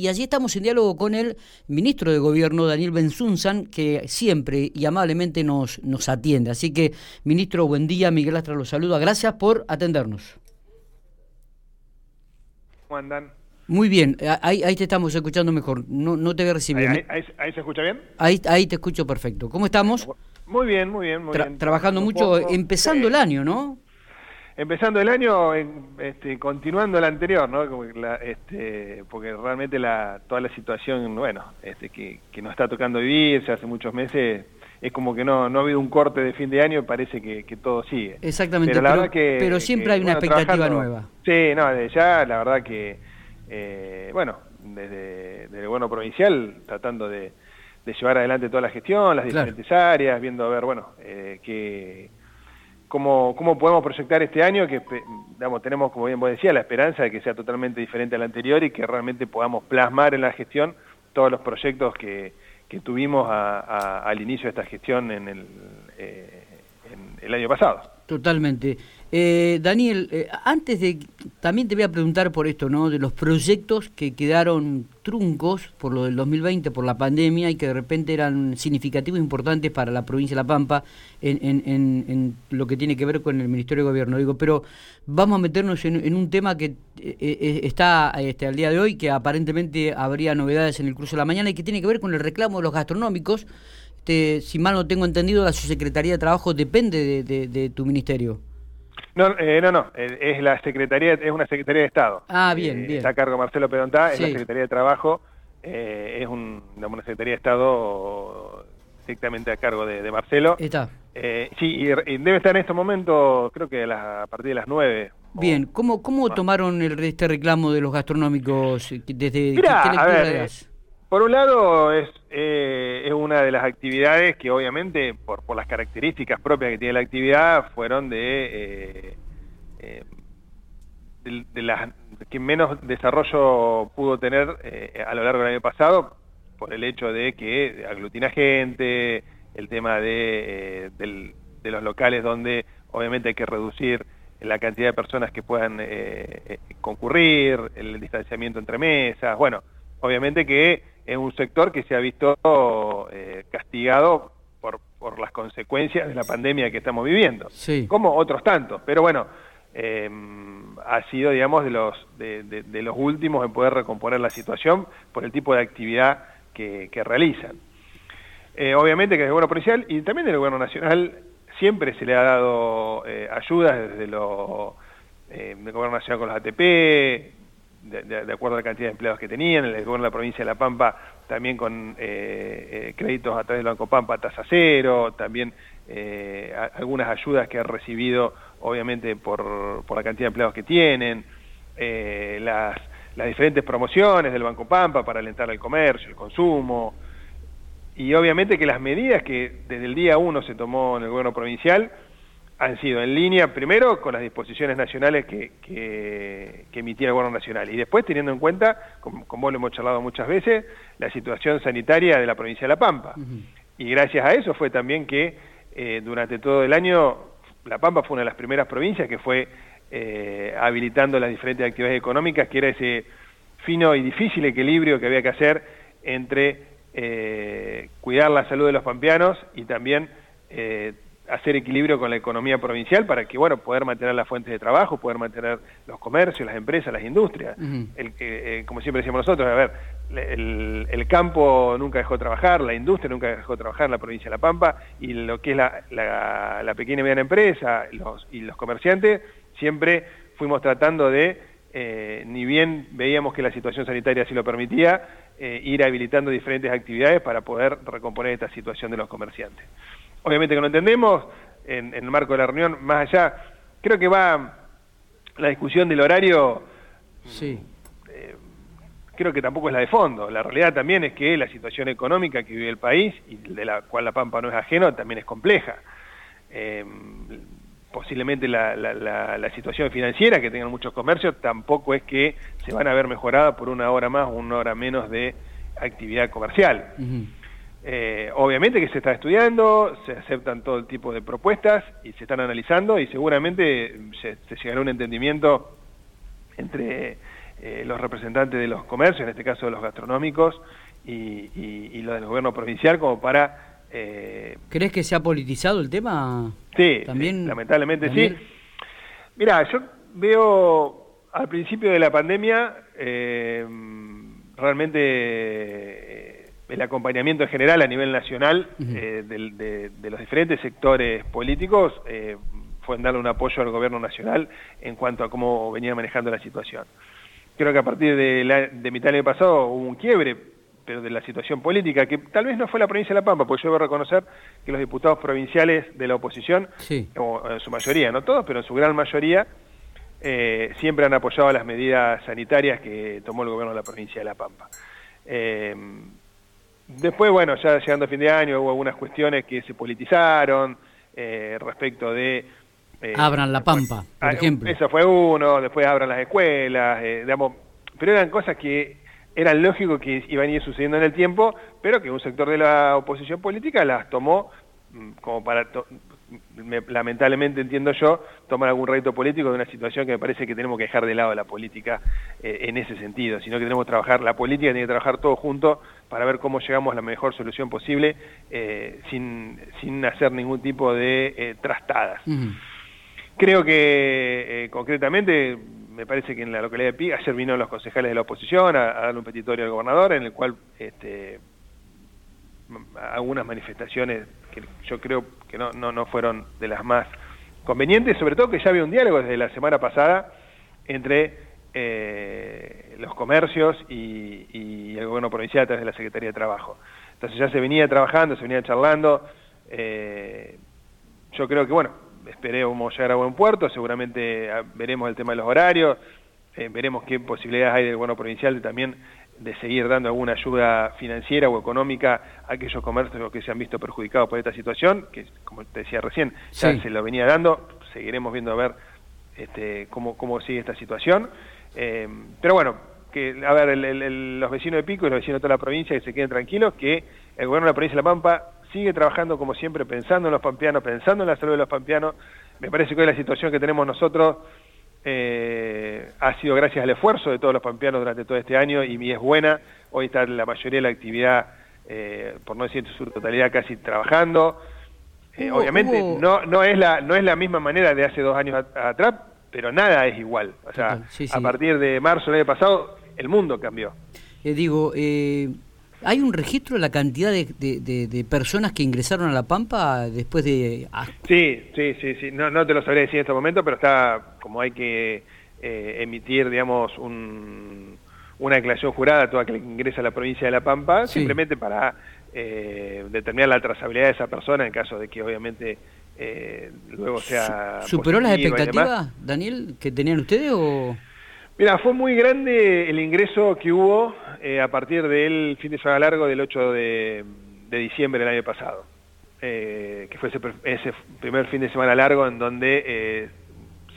Y allí estamos en diálogo con el ministro de Gobierno, Daniel Benzunzan, que siempre y amablemente nos, nos atiende. Así que, ministro, buen día. Miguel Astra los saluda. Gracias por atendernos. ¿Cómo andan? Muy bien, ahí, ahí te estamos escuchando mejor. No, no te voy a recibir. ¿Ahí, ahí, se escucha bien? Ahí, ahí te escucho perfecto. ¿Cómo estamos? Muy bien, muy bien. Muy bien. Trabajando mucho, empezando el año, ¿no? Empezando el año, este, continuando el anterior, ¿no? este, porque realmente la, toda la situación, bueno, este, que, que nos está tocando vivirse hace muchos meses, es como que no, no ha habido un corte de fin de año y parece que, que todo sigue. Exactamente, pero, pero, siempre hay una expectativa nueva. Sí, no, desde ya la verdad que, eh, bueno, desde, desde el gobierno provincial, tratando de, de, llevar adelante toda la gestión, las diferentes áreas, viendo a ver, bueno, eh, que cómo, cómo podemos proyectar este año, que tenemos, como bien vos decías, la esperanza de que sea totalmente diferente al anterior y que realmente podamos plasmar en la gestión todos los proyectos que, tuvimos al inicio de esta gestión en el, eh, en el año pasado. Totalmente. Eh, Daniel, eh, antes de, también te voy a preguntar por esto, ¿no? De los proyectos que quedaron truncos por lo del 2020, por la pandemia, y que de repente eran significativos e importantes para la provincia de La Pampa en, lo que tiene que ver con el Ministerio de Gobierno. Digo, pero vamos a meternos en, un tema que eh, está este, al día de hoy, que aparentemente habría novedades en el curso de la mañana, y que tiene que ver con el reclamo de los gastronómicos. Este, si mal no tengo entendido, la Subsecretaría de Trabajo depende de tu ministerio. No, eh, no, no, eh, es la Secretaría, es una Secretaría de Estado. Ah, bien, eh, bien. Está a cargo Marcelo Pedontá, es la Secretaría de Trabajo, es un, una Secretaría de Estado directamente a cargo de, Marcelo. Está. sí, y, debe estar en estos momentos, creo que a, partir de las nueve. Bien, ¿cómo, cómo tomaron el, este reclamo de los gastronómicos desde Mirá, a ver, por un lado es, eh, es una de las actividades que obviamente por, por las características propias que tiene la actividad fueron de, eh, eh, las que menos desarrollo pudo tener a lo largo del año pasado por el hecho de que aglutina gente, el tema de, de los locales donde obviamente hay que reducir la cantidad de personas que puedan concurrir, el distanciamiento entre mesas, bueno, obviamente que es un sector que se ha visto eh, castigado por, por las consecuencias de la pandemia que estamos viviendo, como otros tantos, pero bueno, eh, ha sido, digamos, de los, de, los últimos en poder recomponer la situación por el tipo de actividad que, realizan. Eh, obviamente que es el gobierno policial y también del gobierno nacional siempre se le ha dado ayudas desde lo, el gobierno nacional con los ATP, de, acuerdo a la cantidad de empleados que tenían, el gobierno de la provincia de La Pampa también con eh, eh, créditos a través del Banco Pampa tasa cero, también eh, algunas ayudas que ha recibido obviamente por, por la cantidad de empleados que tienen, las, las diferentes promociones del Banco Pampa para alentar el comercio, el consumo, y obviamente que las medidas que desde el día uno se tomó en el gobierno provincial han sido en línea, primero, con las disposiciones nacionales que, que, emitía el Gobierno Nacional y después teniendo en cuenta, como, como, lo hemos charlado muchas veces, la situación sanitaria de la provincia de La Pampa. Y gracias a eso fue también que eh, durante todo el año La Pampa fue una de las primeras provincias que fue eh, habilitando las diferentes actividades económicas, que era ese fino y difícil equilibrio que había que hacer entre eh, cuidar la salud de los pampeanos y también hacer equilibrio con la economía provincial para que, bueno, poder mantener las fuentes de trabajo, poder mantener los comercios, las empresas, las industrias. el, eh, como siempre decimos nosotros, a ver, el, el, campo nunca dejó de trabajar, la industria nunca dejó de trabajar en la provincia de La Pampa, y lo que es la, la, pequeña y mediana empresa los, y los comerciantes, siempre fuimos tratando de, eh, ni bien veíamos que la situación sanitaria así lo permitía, eh, ir habilitando diferentes actividades para poder recomponer esta situación de los comerciantes obviamente que no entendemos, en, el marco de la reunión, más allá, creo que va la discusión del horario, sí. Eh, creo que tampoco es la de fondo, la realidad también es que la situación económica que vive el país, y de la cual La Pampa no es ajeno, también es compleja. Eh, posiblemente la, la, situación financiera que tengan muchos comercios tampoco es que se van a ver mejorada por una hora más o una hora menos de actividad comercial. Eh, obviamente que se está estudiando, se aceptan todo el tipo de propuestas y se están analizando y seguramente se, llegará a un entendimiento entre, eh, los representantes de los comercios, en este caso de los gastronómicos, y, y, los del gobierno provincial, como para... Eh, ¿Crees que se ha politizado el tema? Sí, ¿También, lamentablemente sí. Mira, yo veo al principio de la pandemia realmente el acompañamiento en general a nivel nacional de, los diferentes sectores políticos fue en darle un apoyo al gobierno nacional en cuanto a cómo venía manejando la situación. Creo que a partir de, la, de mitad del año pasado hubo un quiebre, pero de la situación política, que tal vez no fue la provincia de La Pampa, porque yo debo reconocer que los diputados provinciales de la oposición, en su mayoría, no todos, pero en su gran mayoría, eh, siempre han apoyado las medidas sanitarias que tomó el gobierno de la provincia de La Pampa. Eh, después, bueno, ya llegando a fin de año hubo algunas cuestiones que se politizaron eh, respecto de eh, abran la Pampa, por ah, ejemplo. Eso fue uno, después abran las escuelas, eh, digamos, pero eran cosas que eran lógico que iban a ir sucediendo en el tiempo, pero que un sector de la oposición política las tomó mm, como para, lamentablemente entiendo yo, tomar algún reto político de una situación que me parece que tenemos que dejar de lado la política eh, en ese sentido, sino que tenemos que trabajar, la política tiene que trabajar todos juntos para ver cómo llegamos a la mejor solución posible sin, sin hacer ningún tipo de trastadas. Creo que eh, concretamente, me parece que en la localidad de Piga, ayer vino los concejales de la oposición a, darle un petitorio al gobernador en el cual este, algunas manifestaciones que yo creo que no, no, no fueron de las más convenientes, sobre todo que ya había un diálogo desde la semana pasada entre eh, los comercios y, el gobierno provincial a través de la Secretaría de Trabajo. Entonces ya se venía trabajando, se venía charlando. Eh, yo creo que, bueno, esperemos llegar a buen puerto, seguramente ah, veremos el tema de los horarios, eh, veremos qué posibilidades hay del gobierno provincial de también de seguir dando alguna ayuda financiera o económica a aquellos comercios que se han visto perjudicados por esta situación, que como te decía recién, ya se lo venía dando, seguiremos viendo a ver este, cómo, cómo sigue esta situación. Eh, pero bueno, que a ver, los vecinos de Pico y los vecinos de toda la provincia que se queden tranquilos, que el gobierno de la provincia de La Pampa sigue trabajando como siempre, pensando en los pampeanos, pensando en la salud de los pampeanos. Me parece que hoy la situación que tenemos nosotros eh, ha sido gracias al esfuerzo de todos los pampeanos durante todo este año y es buena. Hoy está la mayoría de la actividad, eh, por no decir su totalidad, casi trabajando. Eh, obviamente no no es la no es la misma manera de hace dos años atrás, pero nada es igual. O sea, a partir de marzo del año pasado el mundo cambió. digo, ¿Hay un registro de la cantidad de, de, personas que ingresaron a La Pampa después de...? Ah. Sí, sí, sí, sí. No, no te lo sabría decir en este momento, pero está como hay que eh, emitir, digamos, un, una declaración jurada a toda que ingresa a la provincia de La Pampa, simplemente para eh, determinar la trazabilidad de esa persona en caso de que obviamente eh, luego sea... ¿Superó las expectativas, Daniel, que tenían ustedes o...? Mira, fue muy grande el ingreso que hubo eh, a partir del fin de semana largo del 8 de, diciembre del año pasado, eh, que fue ese, primer fin de semana largo en donde eh,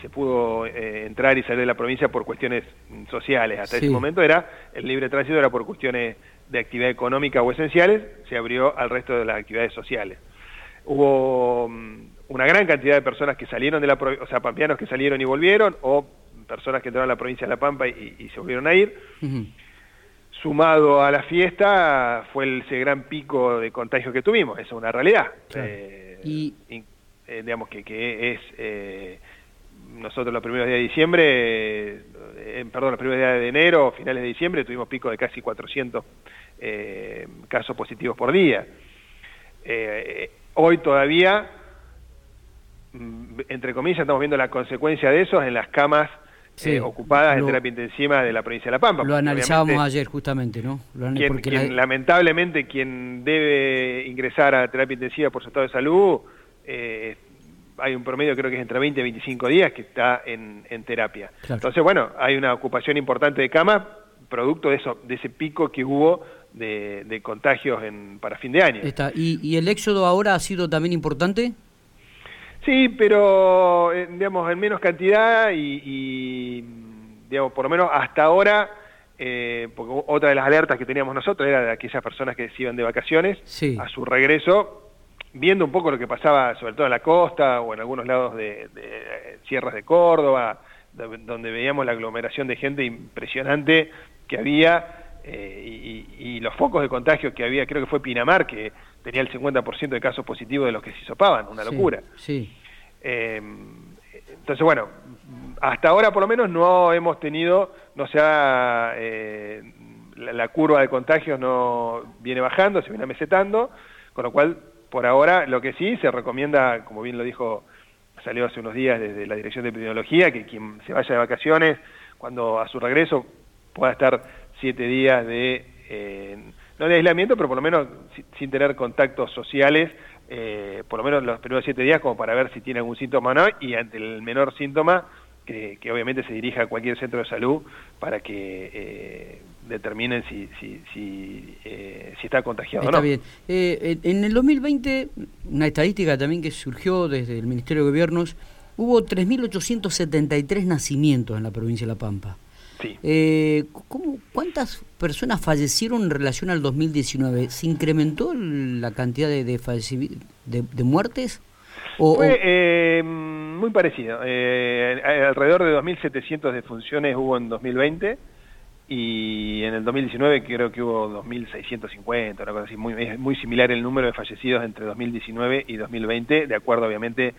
se pudo entrar y salir de la provincia por cuestiones sociales. Hasta ese momento era el libre tránsito era por cuestiones de actividad económica o esenciales, se abrió al resto de las actividades sociales. Hubo mm, una gran cantidad de personas que salieron de la provincia, o sea, pampeanos que salieron y volvieron, o personas que entraron a la provincia de La Pampa y, se volvieron a ir. Sumado a la fiesta, fue ese gran pico de contagio que tuvimos, esa es una realidad. Eh, y... Eh, digamos que, que es, eh, nosotros los primeros días de diciembre, perdón, los primeros días de enero, finales de diciembre, tuvimos pico de casi 400 casos positivos por día. hoy todavía mm, entre comillas, estamos viendo la consecuencia de eso en las camas eh, ocupadas en terapia intensiva de la provincia de La Pampa. Lo analizábamos ayer justamente, ¿no? Lamentablemente quien debe ingresar a terapia intensiva por su estado de salud, eh, hay un promedio creo que es entre 20 y 25 días que está en, terapia. Entonces, bueno, hay una ocupación importante de cama producto de eso de ese pico que hubo de, contagios en, para fin de año. Está. ¿Y, ¿Y el éxodo ahora ha sido también importante? Sí, pero eh, digamos en menos cantidad y, digamos por lo menos hasta ahora, eh, porque otra de las alertas que teníamos nosotros era de aquellas personas que se iban de vacaciones a su regreso, viendo un poco lo que pasaba sobre todo en la costa o en algunos lados de, sierras de Córdoba, donde veíamos la aglomeración de gente impresionante que había eh, y, los focos de contagio que había, creo que fue Pinamar, que tenía el 50% de casos positivos de los que se hisopaban, una locura. Sí. Eh, entonces, bueno, hasta ahora por lo menos no hemos tenido, no se ha, eh, la, curva de contagios no viene bajando, se viene mesetando, con lo cual, por ahora, lo que sí se recomienda, como bien lo dijo, salió hace unos días desde la Dirección de Epidemiología, que quien se vaya de vacaciones, cuando a su regreso pueda estar siete días de, eh, no de aislamiento, pero por lo menos sin tener contactos sociales, eh, por lo menos los primeros siete días como para ver si tiene algún síntoma o no, y ante el menor síntoma, que, obviamente se dirija a cualquier centro de salud para que eh, determinen si, si, si, si, está contagiado está o no. bien. en el 2020, una estadística también que surgió desde el Ministerio de Gobiernos, hubo 3.873 nacimientos en la provincia de La Pampa. Eh, ¿Cuántas personas fallecieron en relación al 2019? ¿Se incrementó la cantidad de, de, muertes? Fue eh, muy parecido. Eh, alrededor de 2.700 defunciones hubo en 2020 y en el 2019 creo que hubo 2.650, una cosa así. Muy, es muy similar el número de fallecidos entre 2019 y 2020, de acuerdo obviamente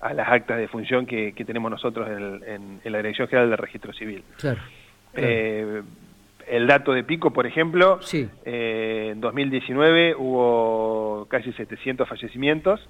a las actas de función que, tenemos nosotros en, en, la Dirección General del Registro Civil. Claro. Eh, el dato de pico, por ejemplo, eh, en 2019 hubo casi 700 fallecimientos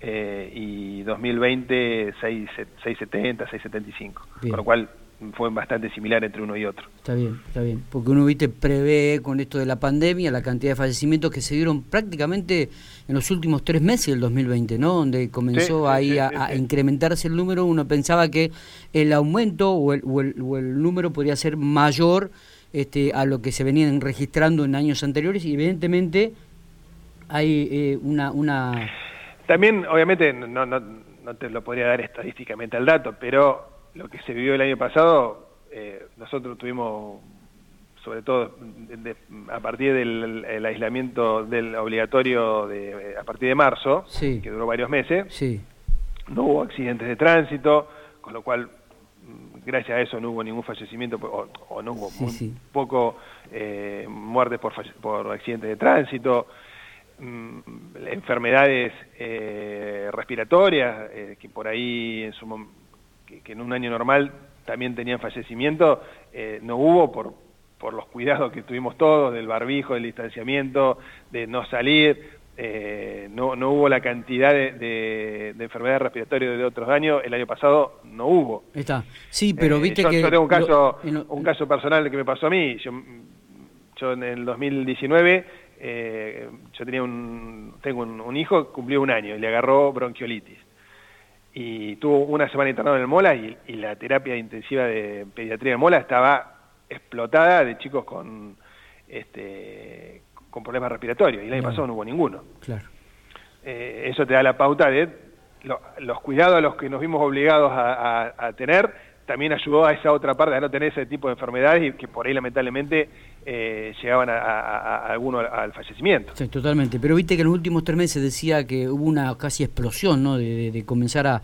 eh, y 2020 670, 675, con lo cual fue bastante similar entre uno y otro. Está bien, está bien, porque uno viste prevé con esto de la pandemia la cantidad de fallecimientos que se dieron prácticamente en los últimos tres meses del 2020, ¿no? Donde comenzó ahí a, incrementarse el número, uno pensaba que el aumento o el, o el, o el número podría ser mayor este, a lo que se venían registrando en años anteriores y evidentemente hay eh, una, una... También, obviamente, no, no, no te lo podría dar estadísticamente al dato, pero lo que se vivió el año pasado, eh, nosotros tuvimos, sobre todo a partir del aislamiento del obligatorio de, a partir de marzo, que duró varios meses, no hubo accidentes de tránsito, con lo cual gracias a eso no hubo ningún fallecimiento o, no hubo muy poco eh, muertes por, por accidentes de tránsito, mm, enfermedades eh, respiratorias que por ahí en su momento que, en un año normal también tenían fallecimiento, eh, no hubo por, por los cuidados que tuvimos todos, del barbijo, del distanciamiento, de no salir, eh, no, no hubo la cantidad de, enfermedades respiratorias de otros años, el año pasado no hubo. Está, sí, pero eh, viste yo, que... Yo tengo un caso, un caso personal que me pasó a mí, yo, yo en el 2019, yo tenía un, tengo un, un hijo, cumplió un año y le agarró bronquiolitis y tuvo una semana internado en el Mola y, la terapia intensiva de pediatría en Mola estaba explotada de chicos con este con problemas respiratorios y el año pasado no hubo ninguno. Claro. Eh, eso te da la pauta de los cuidados a los que nos vimos obligados a tener también ayudó a esa otra parte a no tener ese tipo de enfermedades y que por ahí lamentablemente eh, llegaban a, a, algunos al fallecimiento. Sí, totalmente. Pero viste que en los últimos tres meses decía que hubo una casi explosión, ¿no? De, comenzar a,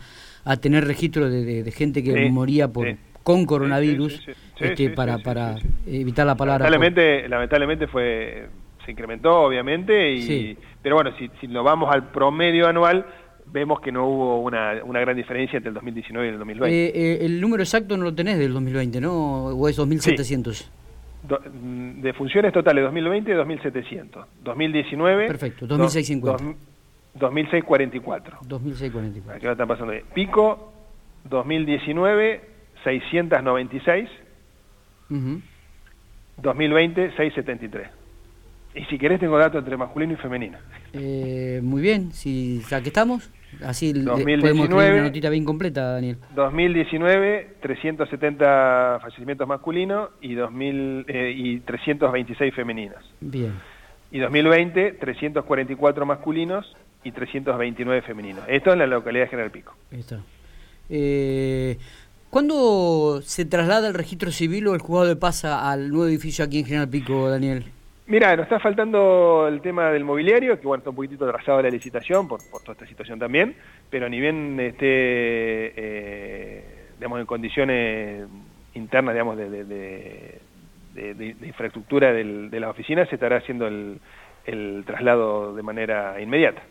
tener registro de, gente que moría por con coronavirus este, para, para evitar la palabra. Lamentablemente, lamentablemente fue se incrementó, obviamente, y, pero bueno, si, si lo vamos al promedio anual vemos que no hubo una, una gran diferencia entre el 2019 y el 2020. Eh, eh, el número exacto no lo tenés del 2020, ¿no? ¿O es 2.700? Mm, de funciones totales 2020 2.700. 2019... Perfecto, 2.650. 2.644. 2.644. Aquí están pasando Pico, 2019, 696. 2020, 673. Y si querés tengo datos entre masculino y femenino. Eh, muy bien, si ya que estamos, así 2019, podemos tener una notita bien completa, Daniel. 2019, 370 fallecimientos masculinos y, 2000, eh, y 326 femeninos. Bien. Y 2020, 344 masculinos y 329 femeninos. Esto en la localidad de General Pico. Está. Eh, ¿Cuándo se traslada el registro civil o el juzgado de paz al nuevo edificio aquí en General Pico, Daniel? Mira, nos está faltando el tema del mobiliario, que bueno, está un poquitito atrasado la licitación por, toda esta situación también, pero ni bien esté eh, digamos, en condiciones internas, digamos, de, de, infraestructura del, de las oficinas, se estará haciendo el, el traslado de manera inmediata.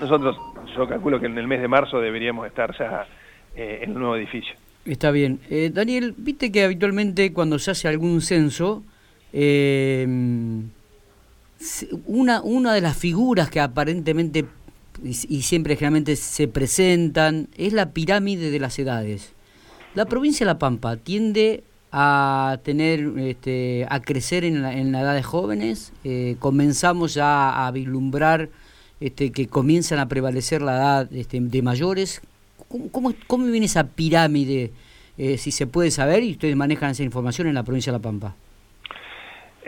Nosotros, yo calculo que en el mes de marzo deberíamos estar ya eh, en el nuevo edificio. Está bien. Eh, Daniel, viste que habitualmente cuando se hace algún censo, eh, una, una de las figuras que aparentemente y, siempre generalmente se presentan es la pirámide de las edades. La provincia de La Pampa tiende a tener este, a crecer en la, en la edad de jóvenes. Eh, comenzamos ya a vislumbrar este, que comienzan a prevalecer la edad este, de mayores. ¿Cómo, cómo, viene esa pirámide eh, si se puede saber y ustedes manejan esa información en la provincia de La Pampa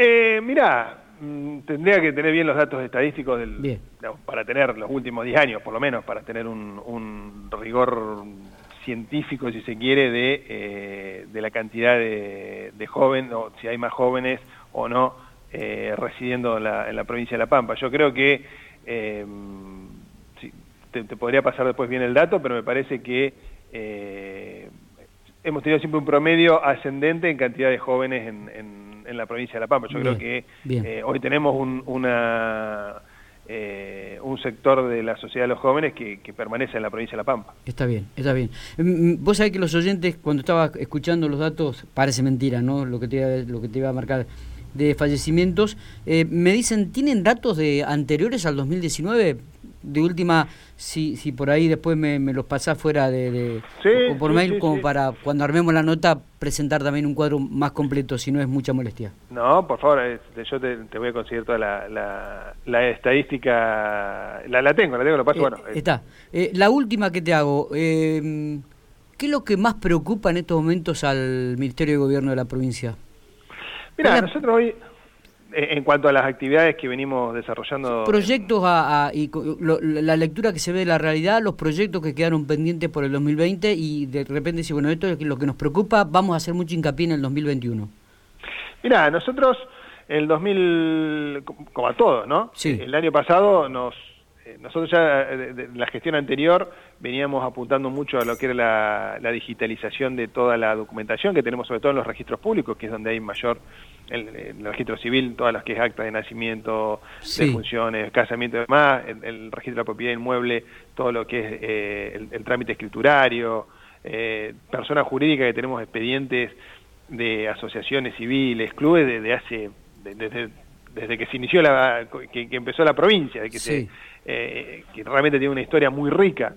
eh, mira mm, tendría que tener bien los datos estadísticos del, para tener los últimos 10 años por lo menos para tener un, un rigor científico, si se quiere, de, eh, de la cantidad de, jóvenes, o si hay más jóvenes o no eh, residiendo en la, en la, provincia de La Pampa. Yo creo que, eh, te, podría pasar después bien el dato, pero me parece que hemos tenido siempre un promedio ascendente en cantidad de jóvenes en, en, la provincia de La Pampa. Yo creo que hoy tenemos una eh, un sector de la sociedad de los jóvenes que, permanece en la provincia de La Pampa. Está bien, está bien. Mm, mm, vos sabés que los oyentes, cuando estaba escuchando los datos, parece mentira, ¿no? Lo que te iba, lo que te iba a marcar de fallecimientos, eh, me dicen, ¿tienen datos de anteriores al 2019? De última, si, si por ahí después me, los pasás fuera de, o por mail, como para cuando armemos la nota presentar también un cuadro más completo, si no es mucha molestia. No, por favor, yo te, voy a conseguir toda la, la, estadística, la, la tengo, la tengo, lo paso, eh, bueno. Eh. Está. Eh, la última que te hago, ¿qué es lo que más preocupa en estos momentos al Ministerio de Gobierno de la provincia? Mira, nosotros hoy en cuanto a las actividades que venimos desarrollando... Proyectos a, y la lectura que se ve de la realidad, los proyectos que quedaron pendientes por el 2020 y de repente si bueno, esto es lo que nos preocupa, vamos a hacer mucho hincapié en el 2021. Mira, nosotros el 2000, como a todos, ¿no? Sí. El año pasado nos eh, nosotros ya en la gestión anterior veníamos apuntando mucho a lo que era la, digitalización de toda la documentación que tenemos, sobre todo en los registros públicos, que es donde hay mayor, el, el registro civil, todas las que es acta de nacimiento, de funciones, casamiento y demás, el, registro de la propiedad inmueble, todo lo que es eh, el, trámite escriturario, eh, personas jurídicas que tenemos expedientes de asociaciones civiles, clubes desde hace, desde, desde que se inició la, que, empezó la provincia, de que se eh, que realmente tiene una historia muy rica.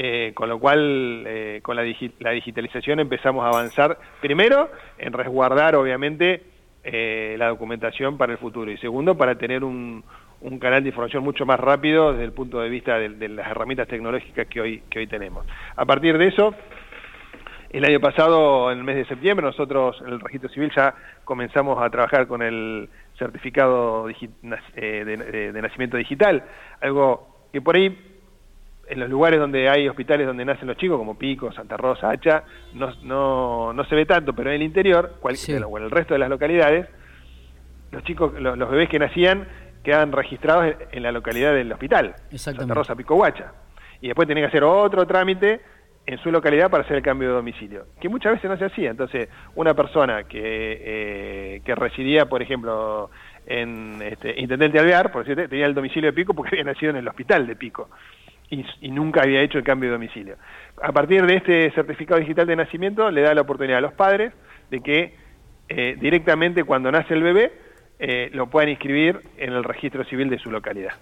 Eh, con lo cual, eh, con la, la, digitalización empezamos a avanzar, primero, en resguardar, obviamente, la documentación para el futuro, y segundo, para tener un, un, canal de información mucho más rápido desde el punto de vista de, las herramientas tecnológicas que hoy, que hoy tenemos. A partir de eso, el año pasado, en el mes de septiembre, nosotros en el registro civil ya comenzamos a trabajar con el certificado eh, de, nacimiento digital, algo que por ahí en los lugares donde hay hospitales donde nacen los chicos, como Pico, Santa Rosa, Hacha, no, no, no se ve tanto, pero en el interior, o en el resto de las localidades, los chicos, los, bebés que nacían quedan registrados en, la localidad del hospital, Santa Rosa, Pico, Huacha. Y después tienen que hacer otro trámite en su localidad para hacer el cambio de domicilio, que muchas veces no se hacía. Entonces, una persona que, eh, que residía, por ejemplo, en este, Intendente Alvear, por decirte, tenía el domicilio de Pico porque había nacido en el hospital de Pico y, nunca había hecho el cambio de domicilio. A partir de este certificado digital de nacimiento, le da la oportunidad a los padres de que eh, directamente cuando nace el bebé eh, lo puedan inscribir en el registro civil de su localidad.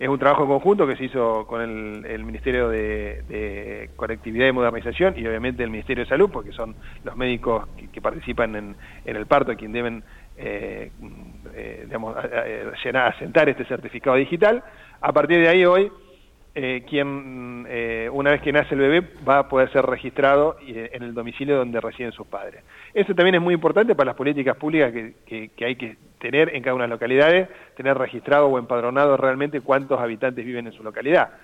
Es un trabajo conjunto que se hizo con el, Ministerio de, Conectividad y Modernización y obviamente el Ministerio de Salud, porque son los médicos que, participan en, el parto quien deben eh, eh, digamos, asentar este certificado digital. A partir de ahí hoy eh, quien eh, una vez que nace el bebé va a poder ser registrado eh, en el domicilio donde residen sus padres. Eso también es muy importante para las políticas públicas que, hay que tener en cada una de las localidades, tener registrado o empadronado realmente cuántos habitantes viven en su localidad.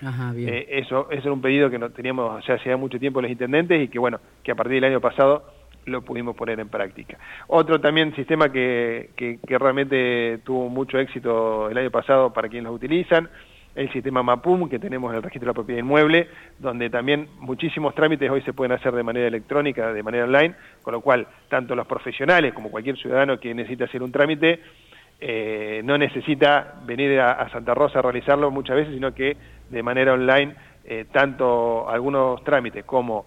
eso, eso era un pedido que no teníamos ya hace mucho tiempo los intendentes y que bueno, que a partir del año pasado lo pudimos poner en práctica. Otro también sistema que, que realmente tuvo mucho éxito el año pasado para quienes lo utilizan, el sistema MAPUM que tenemos en el registro de la propiedad inmueble, donde también muchísimos trámites hoy se pueden hacer de manera electrónica, de manera online, con lo cual tanto los profesionales como cualquier ciudadano que necesita hacer un trámite, eh, no necesita venir a, Santa Rosa a realizarlo muchas veces, sino que de manera online, eh, tanto algunos trámites como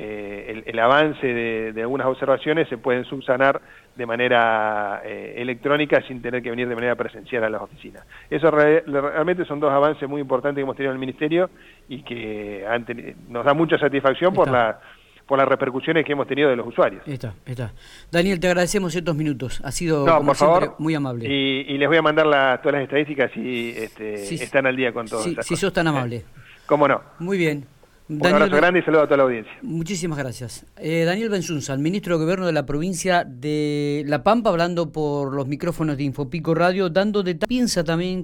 eh, el, avance de, algunas observaciones se pueden subsanar de manera eh, electrónica sin tener que venir de manera presencial a las oficinas. Eso realmente son dos avances muy importantes que hemos tenido en el Ministerio y que nos da mucha satisfacción por la por las repercusiones que hemos tenido de los usuarios. Está, está. Daniel, te agradecemos estos minutos. Ha sido muy amable. Y, les voy a mandar todas las estadísticas si este, están al día con todo. Si, si sos tan amable. ¿Cómo no? Muy bien. Un abrazo grande y saludo a toda la audiencia. Muchísimas gracias. Eh, Daniel Benzunza, el ministro de Gobierno de la provincia de La Pampa, hablando por los micrófonos de Infopico Radio, dando de piensa también